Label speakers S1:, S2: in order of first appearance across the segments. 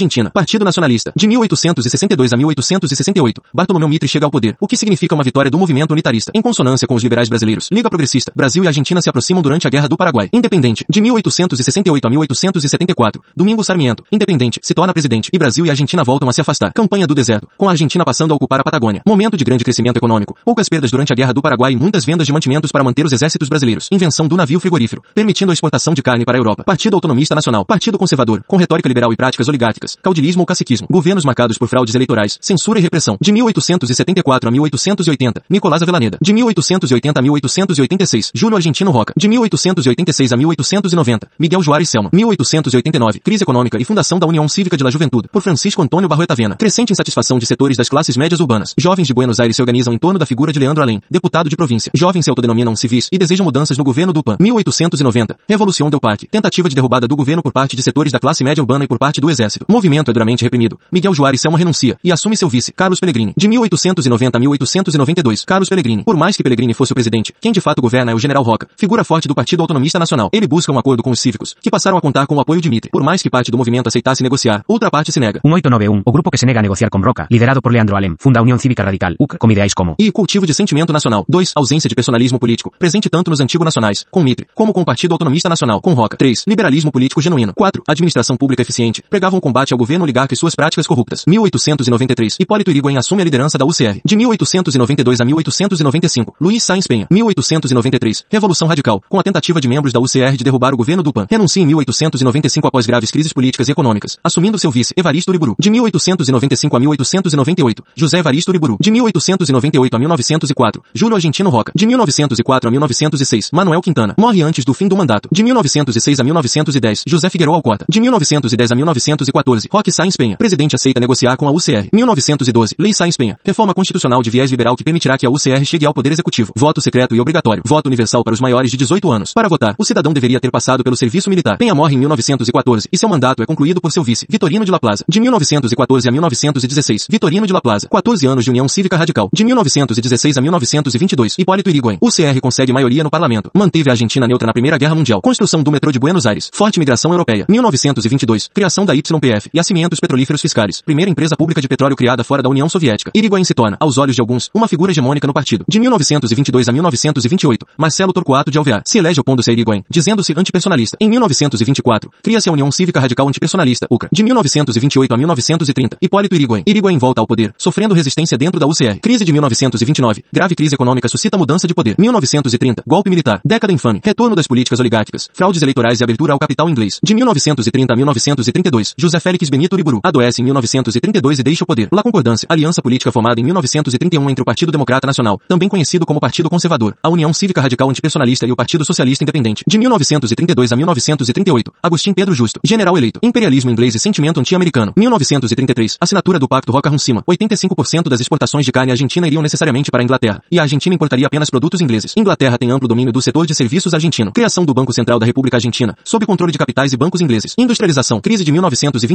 S1: Argentina. Partido Nacionalista. De 1862 a 1868, Bartolomeu Mitre chega ao poder, o que significa uma vitória do movimento unitarista, em consonância com os liberais brasileiros. Liga Progressista. Brasil e Argentina se aproximam durante a Guerra do Paraguai. Independente. De 1868 a 1874, Domingo Sarmiento. Independente. Se torna presidente. E Brasil e Argentina voltam a se afastar. Campanha do deserto. Com a Argentina passando a ocupar a Patagônia. Momento de grande crescimento econômico. Poucas perdas durante a Guerra do Paraguai e muitas vendas de mantimentos para manter os exércitos brasileiros. Invenção do navio frigorífero, permitindo a exportação de carne para a Europa. Partido Autonomista Nacional. Partido Conservador, com retórica liberal e práticas oligárquicas. Caudilismo ou caciquismo. Governos marcados por fraudes eleitorais. Censura e repressão. De 1874 a 1880. Nicolás Avelaneda. De 1880 a 1886. Júlio Argentino Roca. De 1886 a 1890. Miguel Juarez Selma. 1889. Crise econômica e fundação da União Cívica de la Juventude. Por Francisco Antônio Barroeta Vena. Crescente insatisfação de setores das classes médias urbanas. Jovens de Buenos Aires se organizam em torno da figura de Leandro Alem, deputado de província. Jovens se autodenominam civis e desejam mudanças no governo do PAN. 1890. Revolução del Parque. Tentativa de derrubada do governo por parte de setores da classe média urbana e por parte do exército. Movimento é duramente reprimido. Miguel Juarez Selma renuncia e assume seu vice, Carlos Pellegrini. De 1890 a 1892. Carlos Pellegrini. Por mais que Pellegrini fosse o presidente, quem de fato governa é o general Roca, figura forte do Partido Autonomista Nacional. Ele busca um acordo com os cívicos, que passaram a contar com o apoio de Mitre. Por mais que parte do movimento aceitasse negociar, outra parte se nega.
S2: Un 891, o grupo que se nega a negociar con Roca, liderado por Leandro Alem, funda a Unión Cívica Radical, UC, com ideais como
S1: E cultivo de sentimento nacional. 2. Ausência de personalismo político, presente tanto nos antigos nacionais, com Mitre, como com o Partido Autonomista Nacional, com Roca. 3. Liberalismo político genuíno. 4. Administração pública eficiente, pregavam o combate ao governo oligarca e suas práticas corruptas. 1893. Hipólito Irigoyen assume a liderança da UCR. De 1892 a 1895. Luiz Sainz Penha. 1893. Revolução Radical, com a tentativa de membros da UCR de derrubar o governo do PAN. Renuncia em 1895 após graves crises políticas e econômicas, assumindo seu vice, Evaristo Uriburu. De 1895 a 1898. José Evaristo Uriburu. De 1898 a 1904. Júlio Argentino Roca. De 1904 a 1906. Manuel Quintana. Morre antes do fim do mandato. De 1906 a 1910. José Figueiredo Alcota. De 1910 a 1914. Roque Sainz Penha. Presidente aceita negociar com a UCR. 1912. Lei Sainz Penha. Reforma constitucional de viés liberal que permitirá que a UCR chegue ao poder executivo. Voto secreto e obrigatório. Voto universal para os maiores de 18 anos. Para votar, o cidadão deveria ter passado pelo serviço militar. Penha morre em 1914 e seu mandato é concluído por seu vice, Vitorino de La Plaza. De 1914 a 1916. Vitorino de La Plaza. 14 anos de União Cívica Radical. De 1916 a 1922. Hipólito Irigoyen. UCR consegue maioria no parlamento. Manteve a Argentina neutra na Primeira Guerra Mundial. Construção do metrô de Buenos Aires. Forte migração europeia. 1922. Criação da YPF. Yacimentos petrolíferos fiscais. Primeira empresa pública de petróleo criada fora da União Soviética. Irigoyen se torna, aos olhos de alguns, uma figura hegemônica no partido. De 1922 a 1928. Marcelo Torquato de Alvear. Se elege opondo-se a Irigoyen, dizendo-se antipersonalista. Em 1924. Cria-se a União Cívica Radical Antipersonalista, UCRA. De 1928 a 1930. Hipólito Irigoyen. Irigoyen volta ao poder, sofrendo resistência dentro da UCR. Crise de 1929. Grave crise econômica suscita mudança de poder. 1930. Golpe militar. Década infame. Retorno das políticas oligárquicas. Fraudes eleitorais e abertura ao capital inglês. De 1930 a 1932. José Félix Benito Uriburu. Adoece em 1932 e deixa o poder. La Concordância. Aliança política formada em 1931 entre o Partido Democrata Nacional, também conhecido como Partido Conservador, a União Cívica Radical Antipersonalista e o Partido Socialista Independente. De 1932 a 1938. Agostinho Pedro Justo. General eleito. Imperialismo inglês e sentimento anti-americano. 1933. Assinatura do Pacto Roca-Roussima. 85% das exportações de carne argentina iriam necessariamente para a Inglaterra, e a Argentina importaria apenas produtos ingleses. Inglaterra tem amplo domínio do setor de serviços argentino. Criação do Banco Central da República Argentina, sob controle de capitais e bancos ingleses. Industrialização. Crise de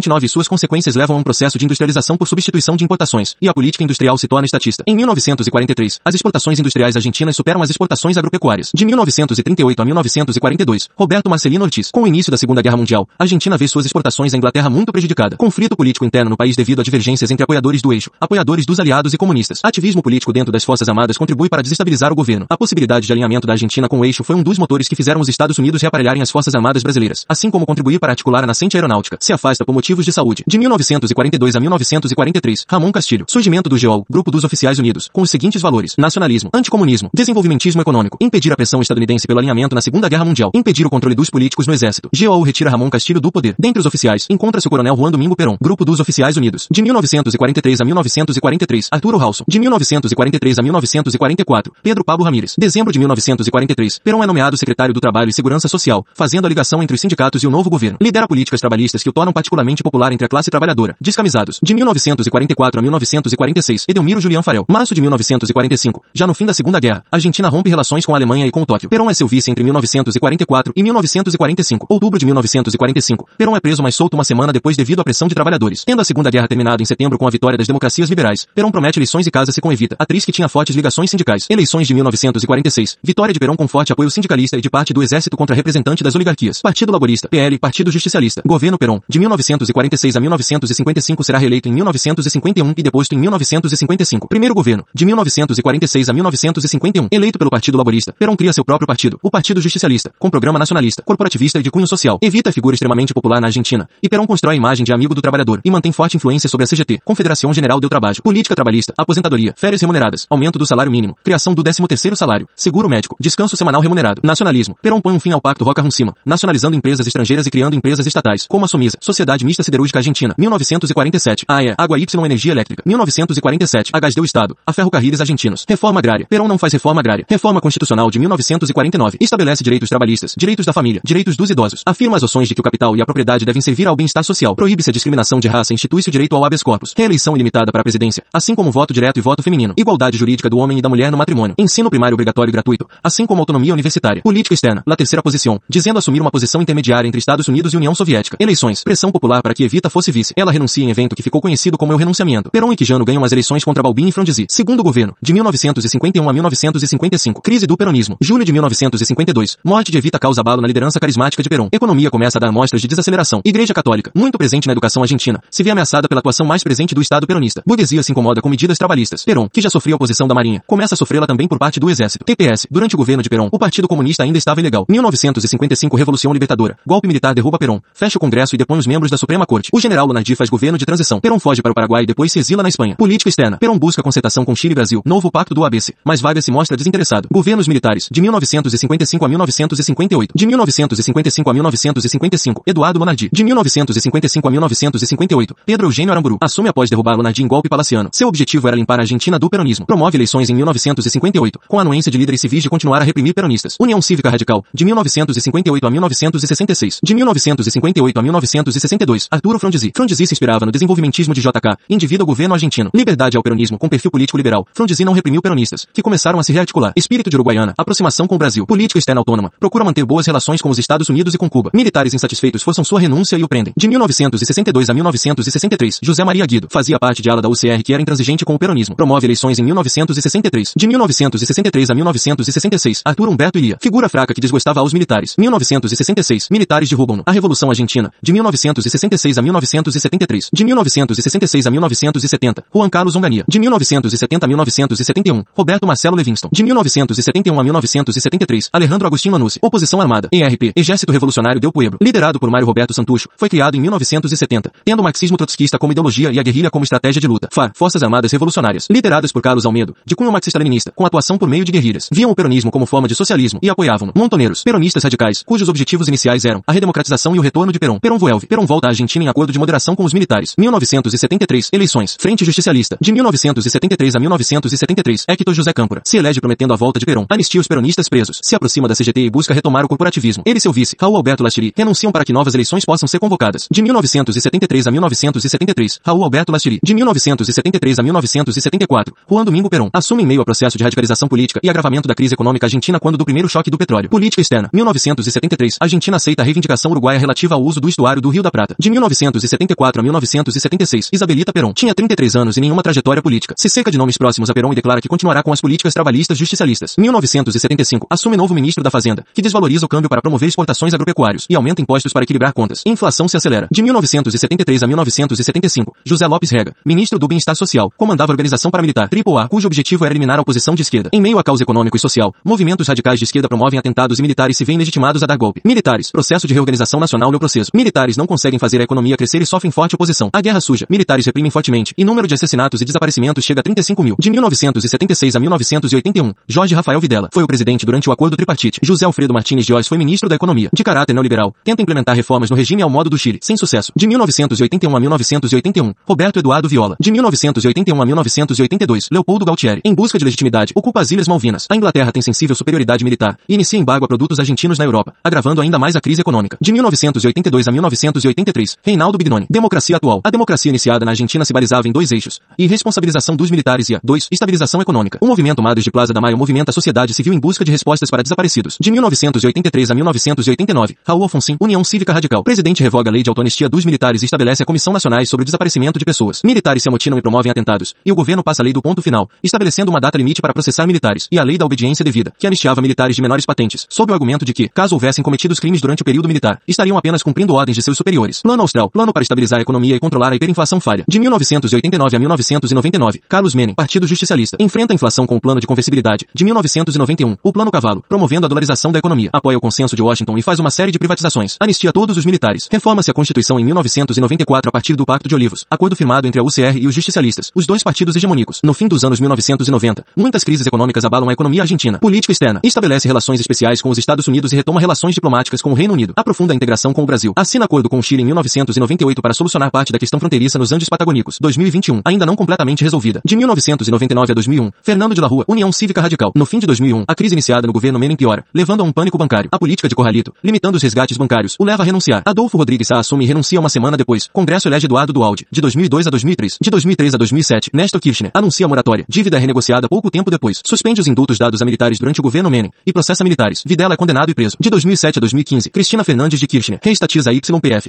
S1: 1929 suas consequências levam a um processo de industrialização por substituição de importações, e a política industrial se torna estatista. Em 1943, as exportações industriais argentinas superam as exportações agropecuárias. De 1938 a 1942, Roberto Marcelino Ortiz. Com o início da Segunda Guerra Mundial, a Argentina vê suas exportações à Inglaterra muito prejudicada. Conflito político interno no país devido a divergências entre apoiadores do eixo, apoiadores dos aliados e comunistas. Ativismo político dentro das Forças Armadas contribui para desestabilizar o governo. A possibilidade de alinhamento da Argentina com o eixo foi um dos motores que fizeram os Estados Unidos reaparelharem as Forças Armadas brasileiras, assim como contribuir para articular a nascente aeronáutica. Se afasta por de saúde. De 1942 a 1943, Ramon Castilho. Surgimento do GEOL, Grupo dos Oficiais Unidos, com os seguintes valores: nacionalismo, anticomunismo, desenvolvimentismo econômico, impedir a pressão estadunidense pelo alinhamento na Segunda Guerra Mundial, impedir o controle dos políticos no exército. GEOL retira Ramon Castilho do poder. Dentre os oficiais, encontra-se o coronel Juan Domingo Perón, Grupo dos Oficiais Unidos. De 1943 a 1943, Arturo Halson. De 1943 a 1944, Pedro Pablo Ramírez. Dezembro de 1943, Perón é nomeado secretário do Trabalho e Segurança Social, fazendo a ligação entre os sindicatos e o novo governo. Lidera políticas trabalhistas que o tornam particularmente popular entre a classe trabalhadora. Descamisados. De 1944 a 1946, Edelmiro Julián Farel. Março de 1945, já no fim da Segunda Guerra, Argentina rompe relações com a Alemanha e com Tóquio. Perón é seu vice entre 1944 e 1945. Outubro de 1945, Perón é preso mais solto uma semana depois devido à pressão de trabalhadores. Tendo a Segunda Guerra terminado em setembro com a vitória das democracias liberais, Perón promete eleições e casa-se com Evita, atriz que tinha fortes ligações sindicais. Eleições de 1946, vitória de Perón com forte apoio sindicalista e de parte do exército contra representante das oligarquias. Partido Laborista, PL, Partido Justicialista, Governo Perón, de 1946 a 1955 será reeleito em 1951 e deposto em 1955. Primeiro governo, de 1946 a 1951, eleito pelo Partido Laborista. Perón cria seu próprio partido, o Partido Justicialista, com programa nacionalista, corporativista e de cunho social. Evita a figura extremamente popular na Argentina. E Perón constrói a imagem de amigo do trabalhador e mantém forte influência sobre a CGT, Confederação General do Trabalho, política trabalhista, aposentadoria, férias remuneradas, aumento do salário mínimo, criação do 13º salário, seguro médico, descanso semanal remunerado, nacionalismo. Perón põe um fim ao pacto Roca-Roussima, nacionalizando empresas estrangeiras e criando empresas estatais, como a Sumisa, Sociedade Mista Siderúrgica Argentina, 1947, AE, Água Y Energia Elétrica, 1947, a Gás do Estado, a Ferrocarriles Argentinos, Reforma Agrária. Perón não faz reforma agrária. Reforma Constitucional de 1949, estabelece direitos trabalhistas, direitos da família, direitos dos idosos, afirma as ações de que o capital e a propriedade devem servir ao bem-estar social, proíbe-se a discriminação de raça, institui-se o direito ao habeas corpus, reeleição ilimitada para a presidência, assim como voto direto e voto feminino, igualdade jurídica do homem e da mulher no matrimônio, ensino primário obrigatório e gratuito, assim como autonomia universitária, política externa, la terceira posição, dizendo assumir uma posição intermediária entre Estados Unidos e União Soviética, eleições, pressão popular para que Evita fosse vice, ela renuncia em evento que ficou conhecido como o renunciamento. Perón e Quijano ganham as eleições contra Balbini e Frondizi, segundo governo, de 1951 a 1955, crise do peronismo, julho de 1952, morte de Evita causa abalo na liderança carismática de Perón, economia começa a dar mostras de desaceleração, igreja católica, muito presente na educação argentina, se vê ameaçada pela atuação mais presente do Estado peronista, burguesia se incomoda com medidas trabalhistas, Perón, que já sofria oposição da marinha, começa a sofrê-la também por parte do exército, TPS, durante o governo de Perón, o Partido Comunista ainda estava ilegal, 1955 Revolução Libertadora, golpe militar derruba Perón, fecha o Congresso e depõe os membros da Suprema Corte, o general Lunardi faz governo de transição, Perón foge para o Paraguai e depois se exila na Espanha, política externa, Perón busca concertação com Chile e Brasil, novo pacto do ABC, mas Vargas se mostra desinteressado, governos militares, de 1955 a 1958, de 1955 a 1955, Eduardo Lunardi, de 1955 a 1958, Pedro Eugênio Aramburu, assume após derrubar Lunardi em golpe palaciano, seu objetivo era limpar a Argentina do peronismo, promove eleições em 1958, com a anuência de líderes civis de continuar a reprimir peronistas, União Cívica Radical, de 1958 a 1966, de 1958 a 1962, Arturo Frondizi, Frondizi se inspirava no desenvolvimentismo de JK, indivíduo ao governo argentino, liberdade ao peronismo com perfil político liberal, Frondizi não reprimiu peronistas, que começaram a se rearticular, espírito de Uruguaiana, aproximação com o Brasil, política externa autônoma, procura manter boas relações com os Estados Unidos e com Cuba, militares insatisfeitos forçam sua renúncia e o prendem, de 1962 a 1963, José Maria Guido, fazia parte de ala da UCR que era intransigente com o peronismo, promove eleições em 1963, de 1963 a 1966, Arthur Humberto Ilia, figura fraca que desgostava aos militares, 1966, militares derrubam-no, a Revolução Argentina, de 1966 a 1973, de 1966 a 1970, Juan Carlos Onganía, de 1970 a 1971, Roberto Marcelo Levinston, de 1971 a 1973, Alejandro Agostinho Anussi, oposição armada, ERP, Exército Revolucionário Del Pueblo, liderado por Mário Roberto Santucho, foi criado em 1970, tendo o marxismo trotskista como ideologia e a guerrilha como estratégia de luta, FAR, Forças Armadas Revolucionárias, lideradas por Carlos Almedo, de cunho marxista-leninista, com atuação por meio de guerrilhas, viam o peronismo como forma de socialismo e apoiavam montoneiros, peronistas radicais, cujos objetivos iniciais eram a redemocratização e o retorno de Perón. Perón Vuelve, Perón volta à Argentina em acordo de moderação com os militares. 1973, eleições, Frente Justicialista, de 1973 a 1973, Hector José Câmpora, se elege prometendo a volta de Perón, anistia os peronistas presos, se aproxima da CGT e busca retomar o corporativismo. Ele e seu vice, Raul Alberto Lastiri, renunciam para que novas eleições possam ser convocadas. De 1973 a 1973, Raul Alberto Lastiri, de 1973 a 1974, Juan Domingo Perón, assume em meio a processo de radicalização política e agravamento da crise econômica argentina quando do primeiro choque do petróleo. Política externa, 1973, Argentina aceita a reivindicação uruguaia relativa ao uso do estuário do Rio da Prata. De 1974 a 1976, Isabelita Perón tinha 33 anos e nenhuma trajetória política. Se cerca de nomes próximos a Perón e declara que continuará com as políticas trabalhistas justicialistas. 1975, assume novo ministro da Fazenda, que desvaloriza o câmbio para promover exportações agropecuários e aumenta impostos para equilibrar contas. Inflação se acelera. De 1973 a 1975, José Lopes Rega, ministro do Bem-Estar Social, comandava a organização paramilitar AAA, cujo objetivo era eliminar a oposição de esquerda. Em meio a caos econômico e social, movimentos radicais de esquerda promovem atentados e militares se veem legitimados a dar golpe. Militares, processo de reorganização nacional no processo. Militares não conseguem fazer economia crescer e sofrem forte oposição. A guerra suja. Militares reprimem fortemente e número de assassinatos e desaparecimentos chega a 35 mil. De 1976 a 1981, Jorge Rafael Videla foi o presidente durante o acordo tripartite. José Alfredo Martínez de Oz foi ministro da Economia. De caráter neoliberal, tenta implementar reformas no regime ao modo do Chile, sem sucesso. De 1981 a 1981, Roberto Eduardo Viola. De 1981 a 1982, Leopoldo Galtieri. Em busca de legitimidade, ocupa as Ilhas Malvinas. A Inglaterra tem sensível superioridade militar e inicia embargo a produtos argentinos na Europa, agravando ainda mais a crise econômica. De 1982 a 1983, Reinaldo Bignoni. Democracia atual. A democracia iniciada na Argentina se balizava em dois eixos. E responsabilização dos militares e a 2. Estabilização econômica. O movimento Madres de Plaza da Maio movimenta a sociedade civil em busca de respostas para desaparecidos. De 1983 a 1989, Raul Alfonsin, União Cívica Radical. Presidente revoga a lei de autoanistia dos militares e estabelece a Comissão Nacional sobre o Desaparecimento de Pessoas. Militares se amotinam e promovem atentados. E o governo passa a lei do ponto final, estabelecendo uma data limite para processar militares. E a lei da obediência devida, que anistiava militares de menores patentes, sob o argumento de que, caso houvessem cometido crimes durante o período militar, estariam apenas cumprindo ordens de seus superiores. Plano Plano Austral, plano para estabilizar a economia e controlar a hiperinflação falha. De 1989 a 1999, Carlos Menem, Partido Justicialista, enfrenta a inflação com o plano de conversibilidade. De 1991, o Plano Cavalo, promovendo a dolarização da economia, apoia o consenso de Washington e faz uma série de privatizações. Anistia todos os militares. Reforma-se a Constituição em 1994 a partir do Pacto de Olivos, acordo firmado entre a UCR e os justicialistas, os dois partidos hegemônicos. No fim dos anos 1990, muitas crises econômicas abalam a economia argentina. Política externa. Estabelece relações especiais com os Estados Unidos e retoma relações diplomáticas com o Reino Unido. Aprofunda a integração com o Brasil. Assina acordo com o Chile em 1998 para solucionar parte da questão fronteiriça nos Andes Patagônicos. 2021, ainda não completamente resolvida. De 1999 a 2001, Fernando de la Rua, União Cívica Radical. No fim de 2001, a crise iniciada no governo Menem piora, levando a um pânico bancário. A política de Corralito, limitando os resgates bancários, o leva a renunciar. Adolfo Rodrigues Sá assume e renuncia uma semana depois. Congresso elege Eduardo Dualdi. De 2002 a 2003. De 2003 a 2007, Néstor Kirchner anuncia moratória. Dívida renegociada pouco tempo depois. Suspende os indultos dados a militares durante o governo Menem e processa militares. Videla é condenado e preso. De 2007 a 2015, Cristina Fernandes de Kirchner reestatiza YPF.